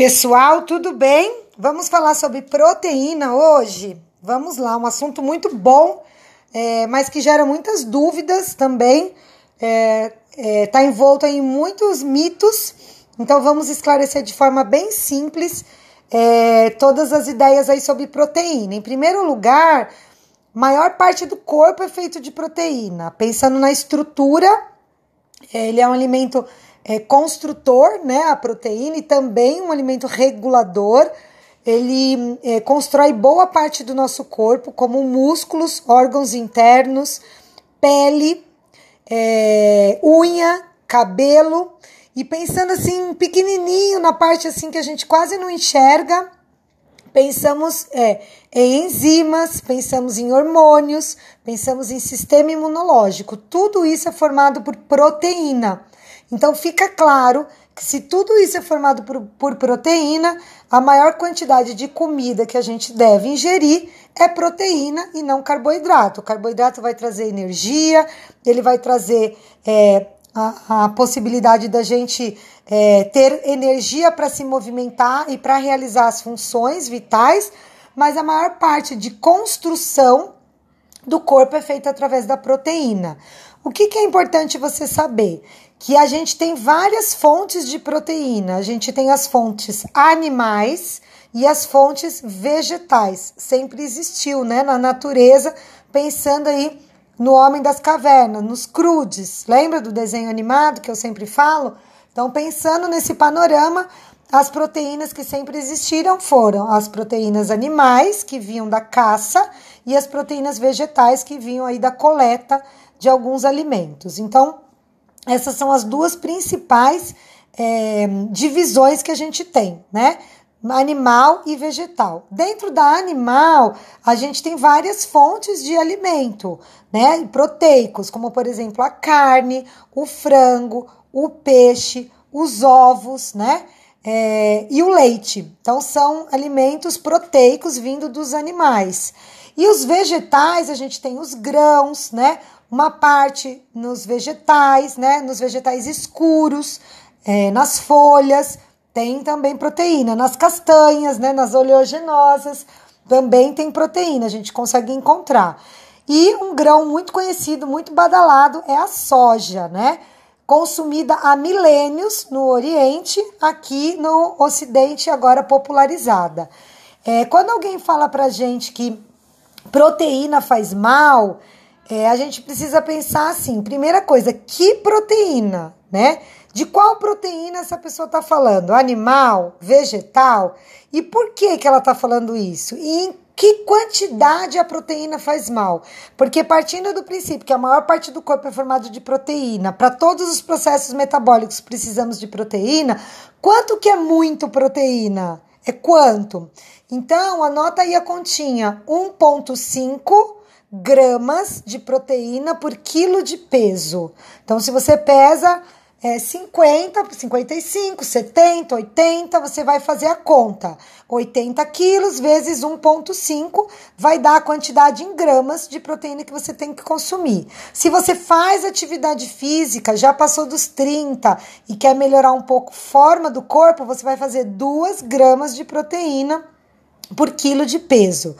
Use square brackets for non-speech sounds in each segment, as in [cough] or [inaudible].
Pessoal, tudo bem? Vamos falar sobre proteína hoje. Vamos lá, um assunto muito bom, é, mas que gera muitas dúvidas também. Está é, é, tá envolto em muitos mitos, então vamos esclarecer de forma bem simples é, todas as ideias aí sobre proteína. Em primeiro lugar, maior parte do corpo é feito de proteína. Pensando na estrutura, é, ele é um alimento é, construtor, né, a proteína, e também um alimento regulador. Ele é, constrói boa parte do nosso corpo, como músculos, órgãos internos, pele, é, unha, cabelo. E pensando assim, pequenininho, na parte assim que a gente quase não enxerga, pensamos é, em enzimas, pensamos em hormônios, pensamos em sistema imunológico. Tudo isso é formado por proteína. Então fica claro que se tudo isso é formado por, por proteína, a maior quantidade de comida que a gente deve ingerir é proteína e não carboidrato. O carboidrato vai trazer energia, ele vai trazer é, a, a, possibilidade da gente é, ter energia para se movimentar e para realizar as funções vitais, mas a maior parte de construção do corpo é feita através da proteína. O que, que é importante você saber? Que a gente tem várias fontes de proteína. A gente tem as fontes animais e as fontes vegetais. Sempre existiu, né, na natureza, pensando aí no homem das cavernas, nos crudes. Lembra do desenho animado que eu sempre falo? Então, pensando nesse panorama, as proteínas que sempre existiram foram as proteínas animais, que vinham da caça, e as proteínas vegetais, que vinham aí da coleta de alguns alimentos. Então, essas são as duas principais é, divisões que a gente tem, né? Animal e vegetal. Dentro da animal, a gente tem várias fontes de alimento, né? Proteicos, como por exemplo a carne, o frango, o peixe, os ovos, né? É, e o leite. Então, são alimentos proteicos vindo dos animais. E os vegetais, a gente tem os grãos, né? uma parte nos vegetais, né? Nos vegetais escuros, é, nas folhas, tem também proteína. Nas castanhas, né? Nas oleaginosas, também tem proteína, a gente consegue encontrar. E um grão muito conhecido, muito badalado, é a soja, né? Consumida há milênios no Oriente, aqui no Ocidente, agora popularizada. É, quando alguém fala pra gente que proteína faz mal, é, a gente precisa pensar assim: primeira coisa, que proteína, né? De qual proteína essa pessoa está falando? Animal, vegetal? E por que, que ela está falando isso? E em que quantidade a proteína faz mal? Porque partindo do princípio que a maior parte do corpo é formado de proteína, para todos os processos metabólicos precisamos de proteína, quanto que é muito proteína? É quanto? Então, anota aí a continha: 1,5 gramas de proteína por quilo de peso. Então, se você pesa é, 50, 55, 70, 80, você vai fazer a conta. 80 quilos vezes 1,5 vai dar a quantidade em gramas de proteína que você tem que consumir. Se você faz atividade física, já passou dos 30 e quer melhorar um pouco a forma do corpo, você vai fazer 2 gramas de proteína por quilo de peso.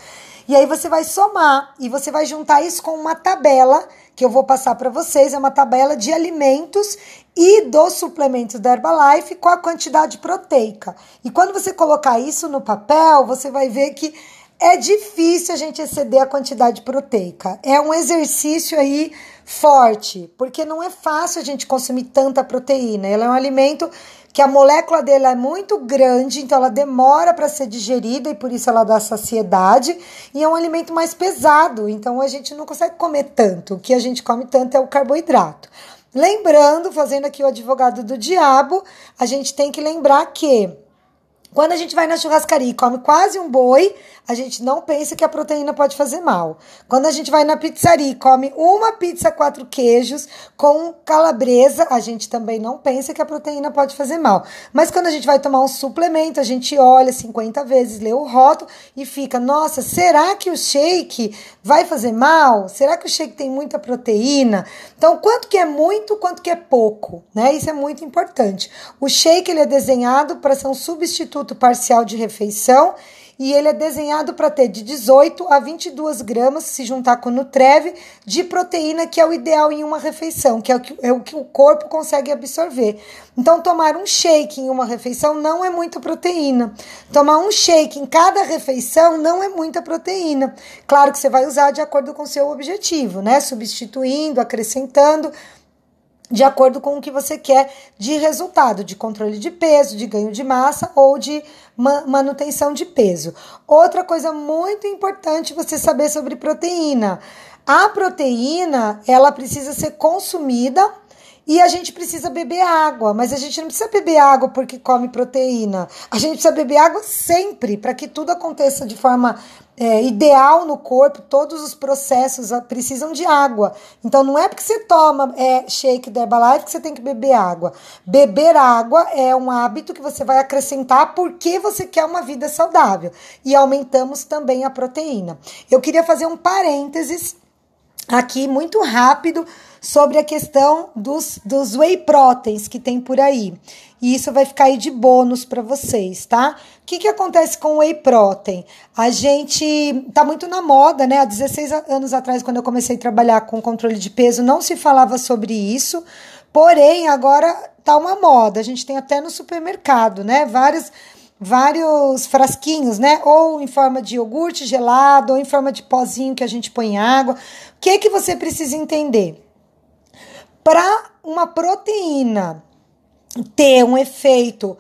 E aí você vai somar e você vai juntar isso com uma tabela que eu vou passar para vocês, é uma tabela de alimentos e dos suplementos da Herbalife com a quantidade proteica. E quando você colocar isso no papel, você vai ver que é difícil a gente exceder a quantidade proteica. É um exercício aí forte, porque não é fácil a gente consumir tanta proteína. Ela é um alimento que a molécula dele é muito grande, então ela demora para ser digerida e por isso ela dá saciedade, e é um alimento mais pesado, então a gente não consegue comer tanto. O que a gente come tanto é o carboidrato. Lembrando, fazendo aqui o advogado do diabo, a gente tem que lembrar que quando a gente vai na churrascaria e come quase um boi, a gente não pensa que a proteína pode fazer mal. Quando a gente vai na pizzaria e come uma pizza quatro queijos com calabresa, a gente também não pensa que a proteína pode fazer mal. Mas quando a gente vai tomar um suplemento, a gente olha 50 vezes, lê o rótulo e fica, nossa, será que o shake vai fazer mal? Será que o shake tem muita proteína? Então, quanto que é muito, quanto que é pouco, né? Isso é muito importante. O shake ele é desenhado para ser um substituto substituto parcial de refeição e ele é desenhado para ter de 18 a 22 gramas, se juntar com o Nutrev, de proteína, que é o ideal em uma refeição, que é o que, é o que o corpo consegue absorver. Então, tomar um shake em uma refeição não é muita proteína. Tomar um shake em cada refeição não é muita proteína. Claro que você vai usar de acordo com o seu objetivo, né? Substituindo, acrescentando de acordo com o que você quer de resultado, de controle de peso, de ganho de massa ou de manutenção de peso. Outra coisa muito importante você saber sobre proteína. A proteína, ela precisa ser consumida e a gente precisa beber água, mas a gente não precisa beber água porque come proteína. A gente precisa beber água sempre para que tudo aconteça de forma é, ideal no corpo. Todos os processos ah, precisam de água. Então não é porque você toma é, shake da Herbalife que você tem que beber água. Beber água é um hábito que você vai acrescentar porque você quer uma vida saudável. E aumentamos também a proteína. Eu queria fazer um parênteses aqui muito rápido sobre a questão dos, dos whey proteins que tem por aí. E isso vai ficar aí de bônus para vocês, tá? O que, que acontece com o whey protein? A gente tá muito na moda, né? Há 16 anos atrás, quando eu comecei a trabalhar com controle de peso, não se falava sobre isso. Porém, agora tá uma moda. A gente tem até no supermercado, né? Vários vários frasquinhos, né? Ou em forma de iogurte gelado, ou em forma de pozinho que a gente põe em água. O que que você precisa entender? Para uma proteína ter um efeito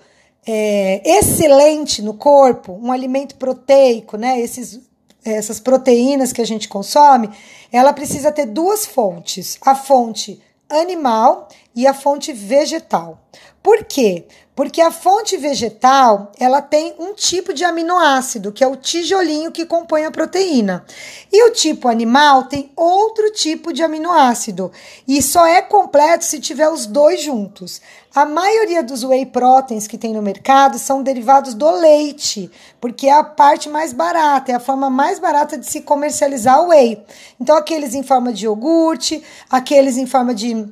é, excelente no corpo, um alimento proteico, né? Esses, essas proteínas que a gente consome, ela precisa ter duas fontes: a fonte animal e a fonte vegetal. Por quê? Porque a fonte vegetal, ela tem um tipo de aminoácido, que é o tijolinho que compõe a proteína. E o tipo animal tem outro tipo de aminoácido, e só é completo se tiver os dois juntos. A maioria dos whey proteins que tem no mercado são derivados do leite, porque é a parte mais barata, é a forma mais barata de se comercializar o whey. Então aqueles em forma de iogurte, aqueles em forma de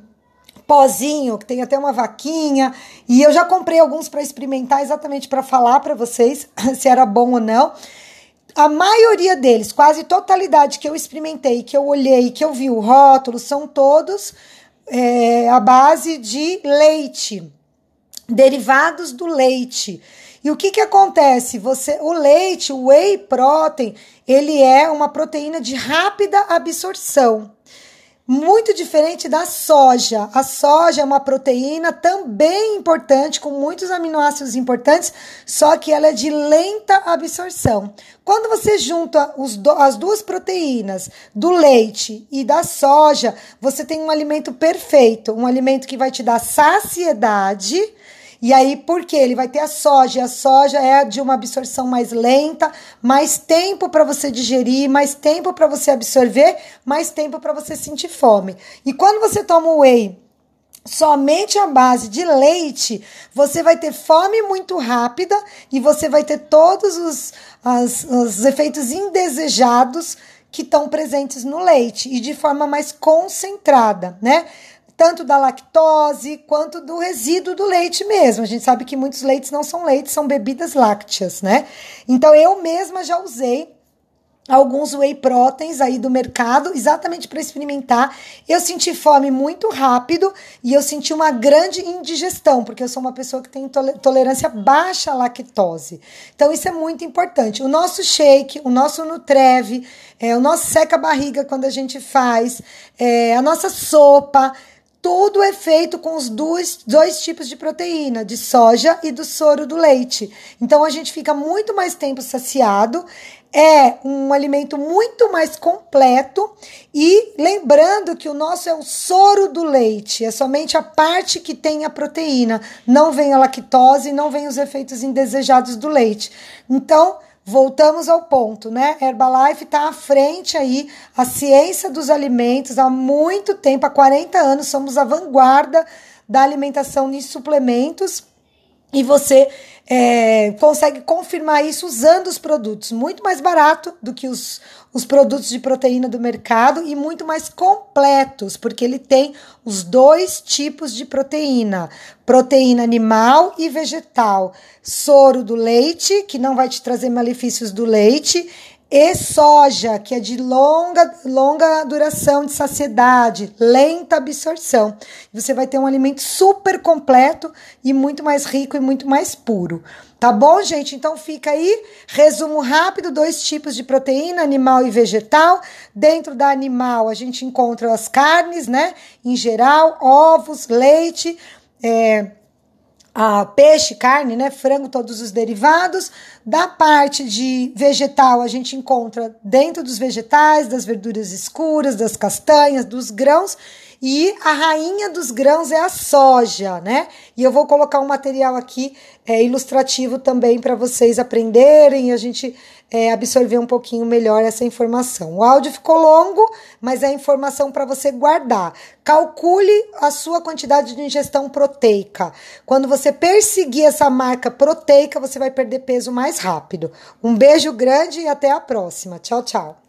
pozinho, que tem até uma vaquinha, e eu já comprei alguns para experimentar exatamente para falar para vocês [coughs] se era bom ou não. A maioria deles, quase totalidade que eu experimentei, que eu olhei, que eu vi o rótulo, são todos é, a base de leite, derivados do leite. E o que, que acontece? Você, o leite, o whey protein, ele é uma proteína de rápida absorção muito diferente da soja. A soja é uma proteína também importante, com muitos aminoácidos importantes, só que ela é de lenta absorção. Quando você junta do, as duas proteínas do leite e da soja, você tem um alimento perfeito, um alimento que vai te dar saciedade e aí, por quê? Ele vai ter a soja. A soja é de uma absorção mais lenta, mais tempo para você digerir, mais tempo para você absorver, mais tempo para você sentir fome. E quando você toma o whey somente a base de leite, você vai ter fome muito rápida e você vai ter todos os, as, os efeitos indesejados que estão presentes no leite e de forma mais concentrada, né? Tanto da lactose quanto do resíduo do leite mesmo. A gente sabe que muitos leites não são leites, são bebidas lácteas, né? Então eu mesma já usei alguns whey proteins aí do mercado, exatamente para experimentar. Eu senti fome muito rápido e eu senti uma grande indigestão, porque eu sou uma pessoa que tem tolerância baixa à lactose. Então isso é muito importante. O nosso shake, o nosso Nutrev, é, o nosso seca barriga quando a gente faz, é, a nossa sopa, tudo é feito com os dois, dois tipos de proteína, de soja e do soro do leite. Então a gente fica muito mais tempo saciado, é um alimento muito mais completo e lembrando que o nosso é o soro do leite, é somente a parte que tem a proteína, não vem a lactose, não vem os efeitos indesejados do leite. Então, voltamos ao ponto, né? Herbalife está à frente aí, a ciência dos alimentos há muito tempo, há 40 anos, somos a vanguarda da alimentação de suplementos. E você é, consegue confirmar isso usando os produtos. Muito mais barato do que os, os produtos de proteína do mercado e muito mais completos, porque ele tem os dois tipos de proteína: proteína animal e vegetal. Soro do leite, que não vai te trazer malefícios do leite, e soja, que é de longa, longa duração de saciedade, lenta absorção. Você vai ter um alimento super completo e muito mais rico e muito mais puro. Tá bom, gente? Então fica aí, resumo rápido, dois tipos de proteína, animal e vegetal. Dentro da animal a gente encontra as carnes, né? Em geral, ovos, leite, é, peixe, carne, né, frango, todos os derivados. Da parte de vegetal, a gente encontra dentro dos vegetais, das verduras escuras, das castanhas, dos grãos. E a rainha dos grãos é a soja, né? E eu vou colocar um material aqui é, ilustrativo também para vocês aprenderem e a gente é, absorver um pouquinho melhor essa informação. O áudio ficou longo, mas é informação para você guardar. Calcule a sua quantidade de ingestão proteica. Quando você perseguir essa marca proteica, você vai perder peso mais rápido. Um beijo grande e até a próxima. Tchau, tchau.